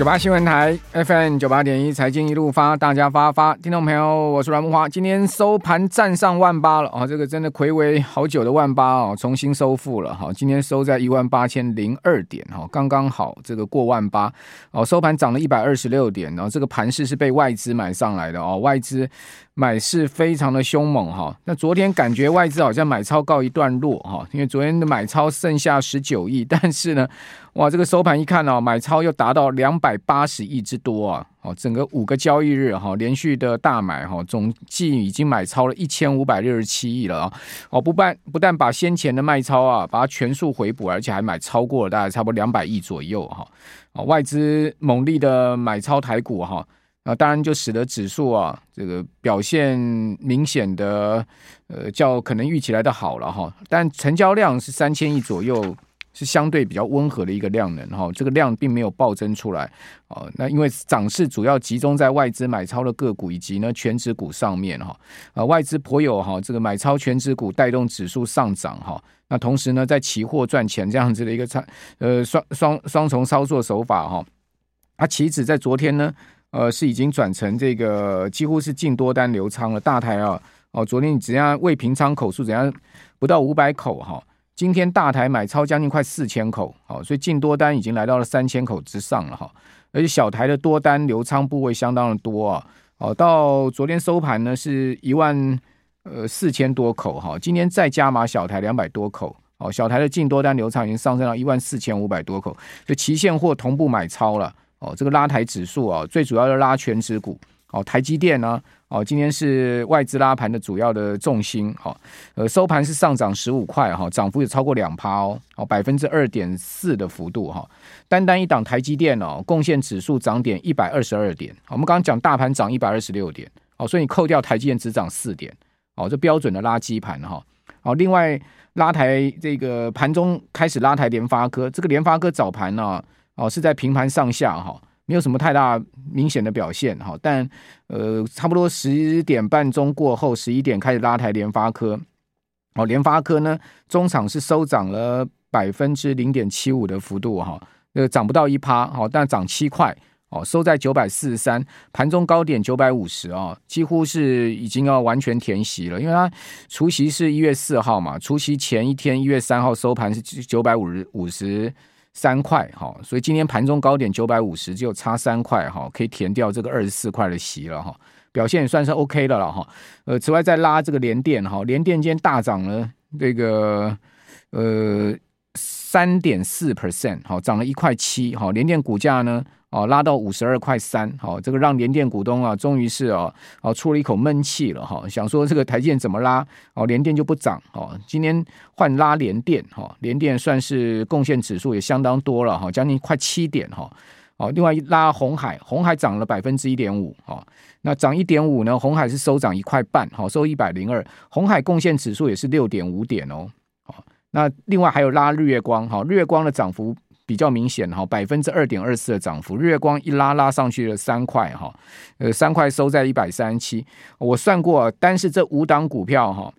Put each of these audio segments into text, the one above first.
九八新闻台 FM 九八点一财经一路发，大家发发，听众朋友，我是阮木华。今天收盘站上万八了哦，这个真的暌违好久的万八哦，重新收复了哈。今天收在一万八千零二点哈，刚刚好这个过万八哦，收盘涨了一百二十六点，然后这个盘势是被外资买上来的哦，外资。买势非常的凶猛哈，那昨天感觉外资好像买超告一段落哈，因为昨天的买超剩下十九亿，但是呢，哇，这个收盘一看哦，买超又达到两百八十亿之多啊，哦，整个五个交易日哈，连续的大买哈，总计已经买超了一千五百六十七亿了啊，哦，不但不但把先前的卖超啊，把它全数回补，而且还买超过了大概差不多两百亿左右哈，哦，外资猛力的买超台股哈。当然就使得指数啊，这个表现明显的，呃，较可能预期来的好了哈。但成交量是三千亿左右，是相对比较温和的一个量能哈。这个量并没有暴增出来啊。那因为涨势主要集中在外资买超的个股以及呢权值股上面哈。啊，外资颇有哈这个买超权值股带动指数上涨哈。那同时呢，在期货赚钱这样子的一个操呃双双双重操作手法哈。啊，期指在昨天呢。呃，是已经转成这个几乎是净多单流仓了。大台啊，哦，昨天你只要未平仓口数怎样不到五百口哈，今天大台买超将近快四千口，好，所以净多单已经来到了三千口之上了哈。而且小台的多单流仓部位相当的多啊，哦，到昨天收盘呢是一万呃四千多口哈，今天再加码小台两百多口，哦，小台的净多单流仓已经上升到一万四千五百多口，所以期现货同步买超了。哦，这个拉抬指数啊，最主要的拉全指股。哦，台积电呢，哦，今天是外资拉盘的主要的重心。好，呃，收盘是上涨十五块，哈，涨幅也超过两趴哦，哦，百分之二点四的幅度哈。单单一档台积电哦，贡献指数涨点一百二十二点。我们刚刚讲大盘涨一百二十六点，哦，所以你扣掉台积电只涨四点，哦，这标准的垃圾盘哈。好，另外拉抬这个盘中开始拉抬联发科，这个联发科早盘呢。哦，是在平盘上下哈，没有什么太大明显的表现哈，但呃，差不多十点半钟过后，十一点开始拉抬联发科。哦，联发科呢，中场是收涨了百分之零点七五的幅度哈，呃，涨不到一趴，好，但涨七块，哦，收在九百四十三，盘中高点九百五十啊，几乎是已经要完全填息了，因为它除夕是一月四号嘛，除夕前一天一月三号收盘是九百五十五十。三块哈，所以今天盘中高点九百五十，就差三块哈，可以填掉这个二十四块的席了哈，表现也算是 OK 的了哈。呃，此外再拉这个联电哈，联电今天大涨了这个呃三点四 percent，好，涨了一块七，好，联电股价呢？哦，拉到五十二块三，好，这个让联电股东啊，终于是哦，哦，出了一口闷气了哈，想说这个台积电怎么拉，哦，联电就不涨，哦，今天换拉联电，哈，联电算是贡献指数也相当多了哈，将近快七点哈，哦，另外一拉红海，红海涨了百分之一点五，哦，那涨一点五呢，红海是收涨一块半，好，收一百零二，红海贡献指数也是六点五点哦，好，那另外还有拉日月光，哈，日月光的涨幅。比较明显哈，百分之二点二四的涨幅，日月光一拉拉上去了三块哈，呃三块收在一百三十七，我算过，单是这五档股票哈，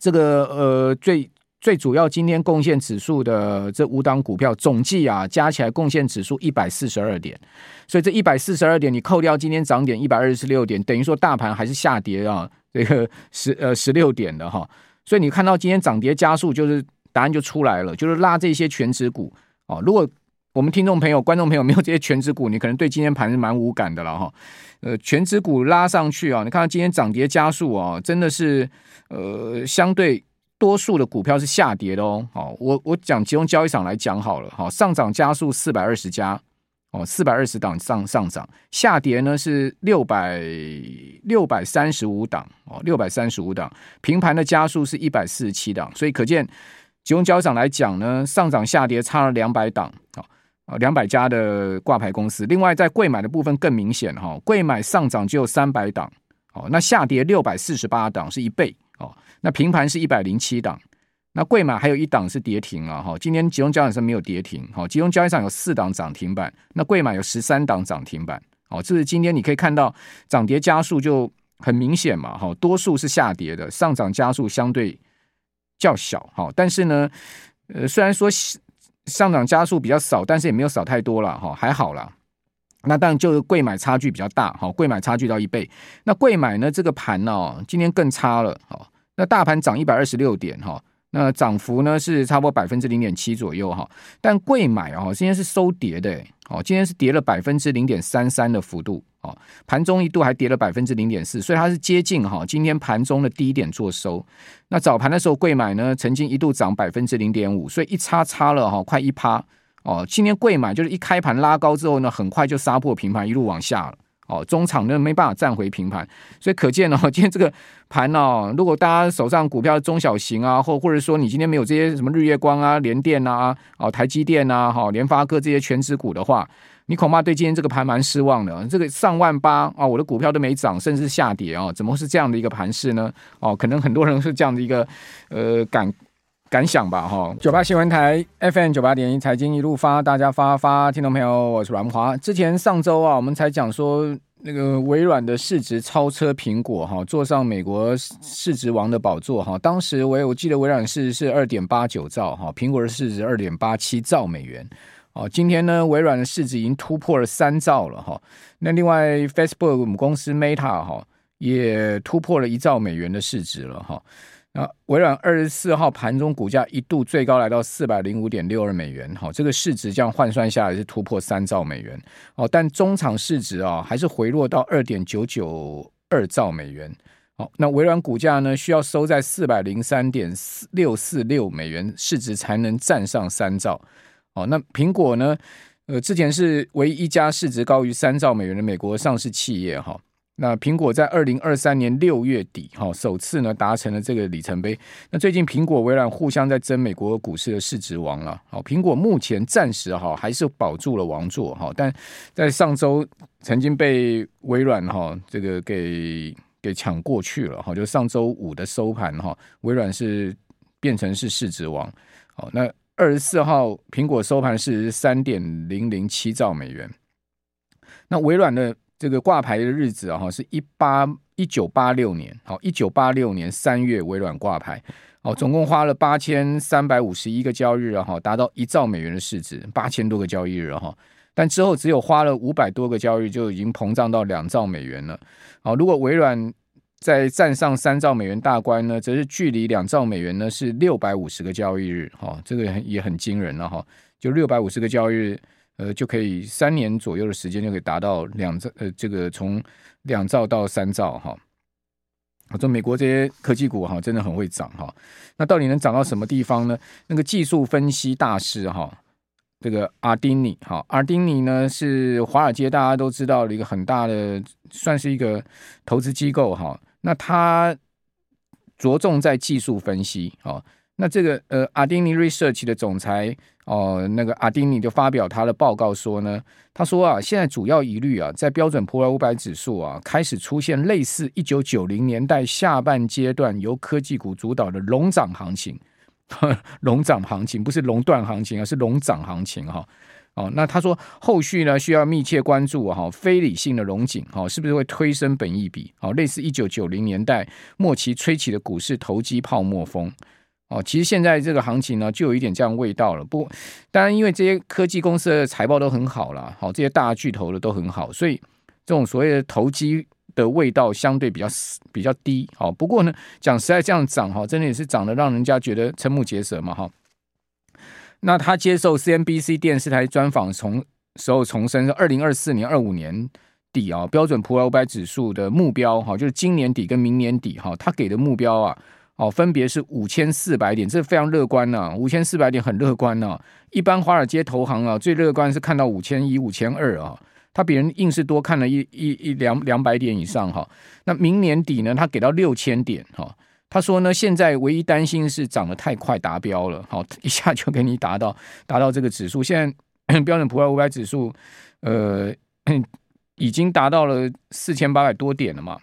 这个呃最最主要今天贡献指数的这五档股票总计啊加起来贡献指数一百四十二点，所以这一百四十二点你扣掉今天涨点一百二十六点，等于说大盘还是下跌啊，这个十呃十六点的哈，所以你看到今天涨跌加速，就是答案就出来了，就是拉这些全值股。哦，如果我们听众朋友、观众朋友没有这些全值股，你可能对今天盘是蛮无感的了哈。呃，全值股拉上去啊，你看到今天涨跌加速啊，真的是呃相对多数的股票是下跌的哦。好，我我讲集中交易场来讲好了。好，上涨加速四百二十家，哦，四百二十档上上涨，下跌呢是六百六百三十五档，哦，六百三十五档，平盘的加数是一百四十七档，所以可见集中交易场来讲呢，上涨下跌差了两百档，好，啊，两百家的挂牌公司。另外在柜买的部分更明显哈，柜买上涨只有三百档，哦，那下跌六百四十八档是一倍哦。那平盘是一百零七档，那贵买还有一档是跌停了哈。今天集中交易上没有跌停，好，集中交易上有四档涨停板，那贵买有十三档涨停板，哦，这是今天你可以看到涨跌加速就很明显嘛，哈，多数是下跌的，上涨加速相对较小，哈，但是呢，呃，虽然说上涨加速比较少，但是也没有少太多了，哈，还好啦。那当然就是贵买差距比较大，哈，贵买差距到一倍，那贵买呢这个盘呢，今天更差了，哈。那大盘涨一百二十六点哈，那涨幅呢是差不多百分之零点七左右哈，但贵买哦今天是收跌的哦，今天是跌了百分之零点三三的幅度哦，盘中一度还跌了百分之零点四，所以它是接近哈今天盘中的低点做收。那早盘的时候贵买呢曾经一度涨百分之零点五，所以一差差了哈快一趴哦，今天贵买就是一开盘拉高之后呢，很快就杀破平盘一路往下了。哦，中场呢没办法站回平盘，所以可见哦，今天这个盘哦，如果大家手上股票中小型啊，或或者说你今天没有这些什么日月光啊、联电啊、哦台积电啊、哈联发科这些全值股的话，你恐怕对今天这个盘蛮失望的。这个上万八啊，我的股票都没涨，甚至下跌啊，怎么是这样的一个盘势呢？哦，可能很多人是这样的一个呃感。感想吧，哈！九八新闻台 FM 九八点一财经一路发，大家发发，听众朋友，我是阮华。之前上周啊，我们才讲说那个微软的市值超车苹果，哈，坐上美国市值王的宝座，哈。当时我我记得微软市值是二点八九兆，哈，苹果的市值二点八七兆美元，哦，今天呢，微软的市值已经突破了三兆了，哈。那另外，Facebook 母公司 Meta 哈也突破了一兆美元的市值了，哈。那微软二十四号盘中股价一度最高来到四百零五点六二美元，好，这个市值这样换算下来是突破三兆美元，哦，但中场市值啊还是回落到二点九九二兆美元，好，那微软股价呢需要收在四百零三点四六四六美元市值才能站上三兆，哦，那苹果呢，呃，之前是唯一一家市值高于三兆美元的美国上市企业，哈。那苹果在二零二三年六月底，哈，首次呢达成了这个里程碑。那最近苹果、微软互相在争美国股市的市值王了。好，苹果目前暂时哈还是保住了王座，哈，但在上周曾经被微软哈这个给给抢过去了，哈，就上周五的收盘哈，微软是变成是市值王。好，那二十四号苹果收盘是三点零零七兆美元。那微软的。这个挂牌的日子啊，哈，是一八一九八六年，好，一九八六年三月微软挂牌，哦，总共花了八千三百五十一个交易日，哈，达到一兆美元的市值，八千多个交易日，哈，但之后只有花了五百多个交易日，就已经膨胀到两兆美元了，好，如果微软再站上三兆美元大关呢，则是距离两兆美元呢是六百五十个交易日，哈，这个也很惊人了，哈，就六百五十个交易日。呃，就可以三年左右的时间就可以达到两兆，呃，这个从两兆到三兆哈。我说美国这些科技股哈，真的很会涨哈。那到底能涨到什么地方呢？那个技术分析大师哈，这个阿丁尼哈，阿丁尼呢是华尔街大家都知道的一个很大的，算是一个投资机构哈。那他着重在技术分析啊。那这个呃，阿丁尼 Research 的总裁。哦，那个阿丁尼就发表他的报告说呢，他说啊，现在主要疑虑啊，在标准普尔五百指数啊，开始出现类似一九九零年代下半阶段由科技股主导的龙涨行情，龙涨行情不是垄断行情啊，是龙涨行情哈。哦，那他说后续呢需要密切关注哈，非理性的龙井哈，是不是会推升本益比？哦，类似一九九零年代末期吹起的股市投机泡沫风。哦，其实现在这个行情呢，就有一点这样味道了。不，当然因为这些科技公司的财报都很好了，好，这些大巨头的都很好，所以这种所谓的投机的味道相对比较比较低。好，不过呢，讲实在这样涨哈，真的也是涨得让人家觉得瞠目结舌嘛哈。那他接受 CNBC 电视台专访，从时候重申，二零二四年、二五年底啊，标准普尔五百指数的目标哈，就是今年底跟明年底哈，他给的目标啊。哦，分别是五千四百点，这非常乐观呐、五千四百点很乐观呐、一般华尔街投行啊，最乐观是看到五千一、五千二啊，他比人硬是多看了一一一两两百点以上哈、那明年底呢，他给到六千点哈、他说呢，现在唯一担心是涨得太快达标了，好，一下就给你达到达到这个指数。现在 标准普尔五百指数，呃，已经达到了四千八百多点了嘛。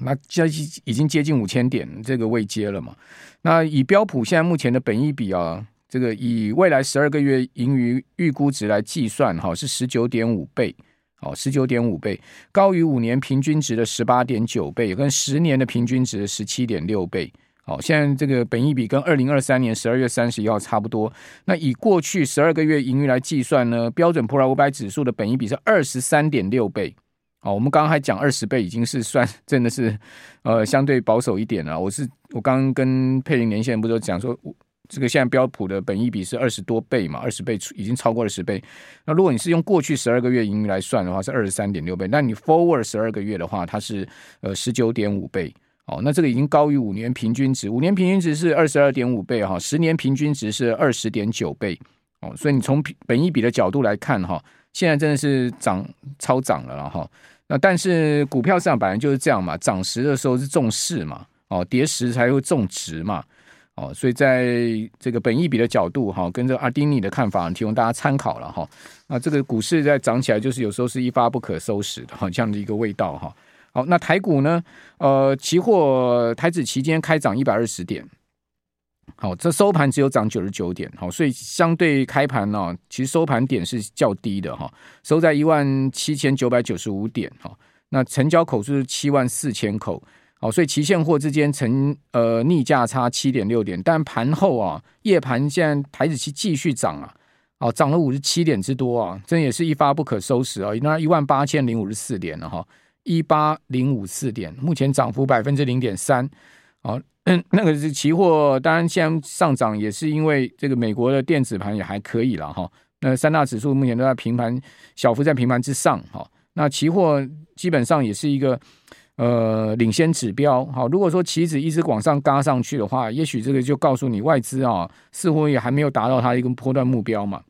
那现在已经接近五千点这个位阶了嘛？那以标普现在目前的本益比啊，这个以未来十二个月盈余预估值来计算，哈，是十九点五倍，哦，十九点五倍，高于五年平均值的十八点九倍，跟十年的平均值的十七点六倍。好，现在这个本益比跟二零二三年十二月三十一号差不多。那以过去十二个月盈余来计算呢，标准普尔五百指数的本益比是二十三点六倍。哦，我们刚刚还讲二十倍，已经是算 真的是，呃，相对保守一点了。我是我刚刚跟佩林连线，不是讲说，这个现在标普的本益比是二十多倍嘛，二十倍已经超过了十倍。那如果你是用过去十二个月盈余来算的话，是二十三点六倍。那你 forward 十二个月的话，它是呃十九点五倍。哦，那这个已经高于五年平均值，五年平均值是二十二点五倍哈，十年平均值是二十点九倍。哦，所以你从本益比的角度来看哈。现在真的是涨超涨了了哈，那但是股票市场本来就是这样嘛，涨时的时候是重势嘛，哦，跌时才会重值嘛，哦，所以在这个本益比的角度哈，跟着阿丁尼的看法提供大家参考了哈。那这个股市在涨起来，就是有时候是一发不可收拾的哈，这样的一个味道哈。好，那台股呢？呃，期货台指期间开涨一百二十点。好，这收盘只有涨九十九点，好，所以相对开盘呢，其实收盘点是较低的哈，收在一万七千九百九十五点，哈，那成交口数是七万四千口，好，所以期现货之间成呃逆价差七点六点，但盘后啊，夜盘现在台指期继续涨啊，哦，涨了五十七点之多啊，真也是一发不可收拾啊，那一万八千零五十四点了哈，一八零五四点，目前涨幅百分之零点三，好。那个是期货，当然现在上涨也是因为这个美国的电子盘也还可以了哈。那三大指数目前都在平盘，小幅在平盘之上哈。那期货基本上也是一个呃领先指标哈。如果说期指一直往上嘎上去的话，也许这个就告诉你外资啊似乎也还没有达到它一个波段目标嘛。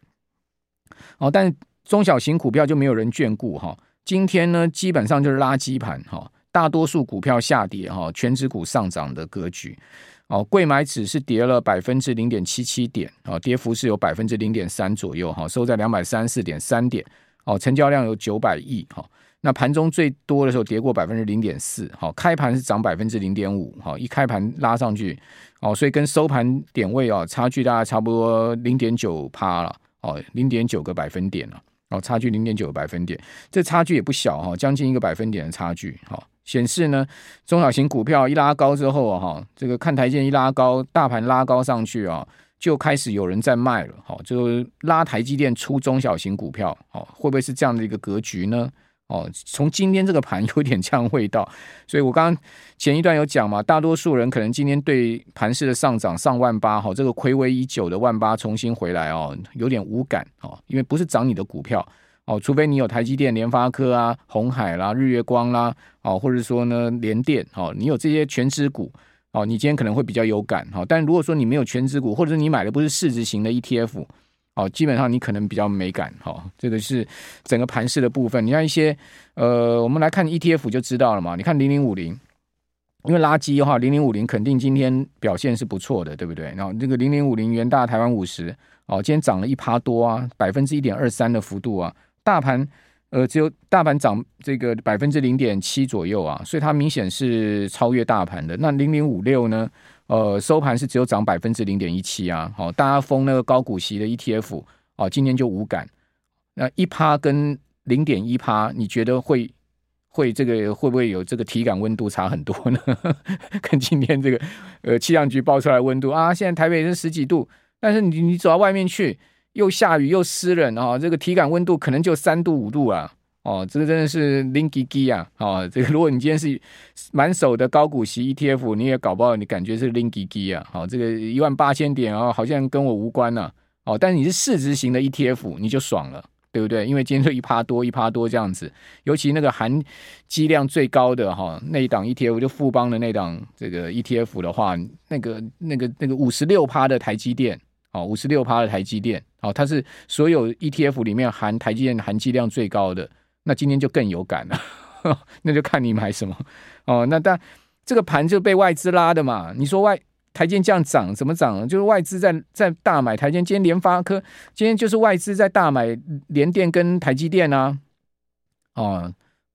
哦，但中小型股票就没有人眷顾哈。今天呢，基本上就是垃圾盘哈。大多数股票下跌，哈，全指股上涨的格局。哦，贵买指是跌了百分之零点七七点，哦，跌幅是有百分之零点三左右，哈，收在两百三十四点三点，哦，成交量有九百亿，哈，那盘中最多的时候跌过百分之零点四，好，开盘是涨百分之零点五，好，一开盘拉上去，哦，所以跟收盘点位啊，差距大概差不多零点九趴了，哦，零点九个百分点了，哦，差距零点九个百分点，这差距也不小哈，将近一个百分点的差距，哈。显示呢，中小型股票一拉高之后啊，哈，这个看台积电一拉高，大盘拉高上去啊，就开始有人在卖了，哈，就拉台积电出中小型股票，哦，会不会是这样的一个格局呢？哦，从今天这个盘 有点这样味道，所以我刚刚前一段有讲嘛，大多数人可能今天对盘势的上涨上万八，哈，这个睽违已久的万八重新回来哦，有点无感哦，因为不是涨你的股票。哦，除非你有台积电、联发科啊、红海啦、日月光啦，哦，或者说呢联电，哦，你有这些权值股，哦，你今天可能会比较有感，哈。但如果说你没有权值股，或者你买的不是市值型的 ETF，哦，基本上你可能比较没感，哈。这个是整个盘势的部分。你像一些，呃，我们来看 ETF 就知道了嘛。你看零零五零，因为垃圾的话，零零五零肯定今天表现是不错的，对不对？然后这个零零五零元大台湾五十，哦，今天涨了一趴多啊，百分之一点二三的幅度啊。大盘，呃，只有大盘涨这个百分之零点七左右啊，所以它明显是超越大盘的。那零零五六呢？呃，收盘是只有涨百分之零点一七啊。好，大家封那个高股息的 ETF 哦，今天就无感。那一趴跟零点一趴，你觉得会会这个会不会有这个体感温度差很多呢？跟今天这个呃气象局报出来温度啊，现在台北是十几度，但是你你走到外面去。又下雨又湿冷啊，这个体感温度可能就三度五度啊，哦，这个真的是零几几啊，哦，这个如果你今天是满手的高股息 ETF，你也搞不好你感觉是零几几啊，好，这个一万八千点啊，好像跟我无关呐，哦，但是你是市值型的 ETF，你就爽了，对不对？因为今天就一趴多一趴多这样子，尤其那个含积量最高的哈那一档 ETF 就富邦的那档这个 ETF 的话，那个那个那个五十六趴的台积电哦，五十六趴的台积电哦，它是所有 ETF 里面含台积电含积量最高的，那今天就更有感了，那就看你买什么哦。那但这个盘就被外资拉的嘛，你说外。台积这样涨怎么涨？就是外资在在大买台积。今天联发科今天就是外资在大买联电跟台积电啊。哦，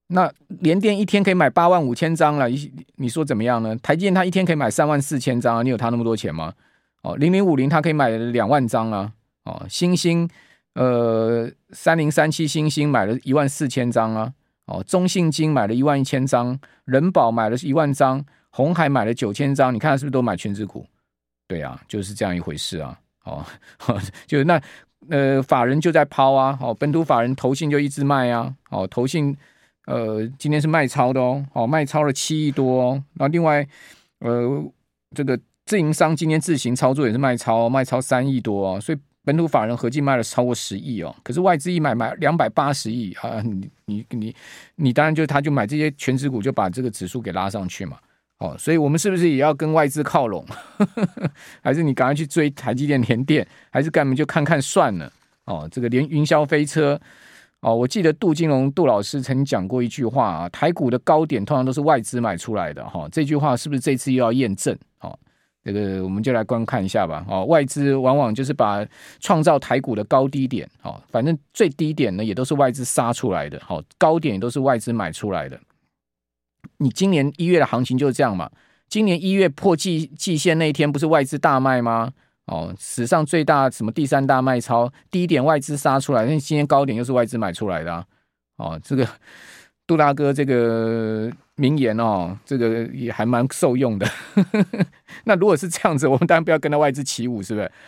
那联电一天可以买八万五千张了，你你说怎么样呢？台积电它一天可以买三万四千张啊，你有它那么多钱吗？哦，零零五零它可以买两万张啊。哦，星星呃三零三七星星买了一万四千张啊。哦，中信金买了一万一千张，人保买了一万张。红海买了九千张，你看是不是都买权值股？对啊，就是这样一回事啊。哦，就那呃，法人就在抛啊。哦，本土法人投信就一直卖啊。哦，投信呃，今天是卖超的哦。哦，卖超了七亿多哦。然后另外呃，这个自营商今天自行操作也是卖超，卖超三亿多哦。所以本土法人合计卖了超过十亿哦。可是外资一买买两百八十亿啊。你你你你当然就他就买这些全值股，就把这个指数给拉上去嘛。哦，所以我们是不是也要跟外资靠拢？还是你赶快去追台积电、联电，还是干嘛就看看算了？哦，这个连云霄飞车哦，我记得杜金龙杜老师曾经讲过一句话啊，台股的高点通常都是外资买出来的哈、哦。这句话是不是这次又要验证？哦，这个我们就来观看一下吧。哦，外资往往就是把创造台股的高低点，哦，反正最低点呢也都是外资杀出来的，好、哦，高点也都是外资买出来的。你今年一月的行情就是这样嘛？今年一月破季季线那一天，不是外资大卖吗？哦，史上最大什么第三大卖超，低点外资杀出来，那今天高点又是外资买出来的啊！哦，这个杜大哥这个名言哦，这个也还蛮受用的。那如果是这样子，我们当然不要跟他外资起舞，是不是？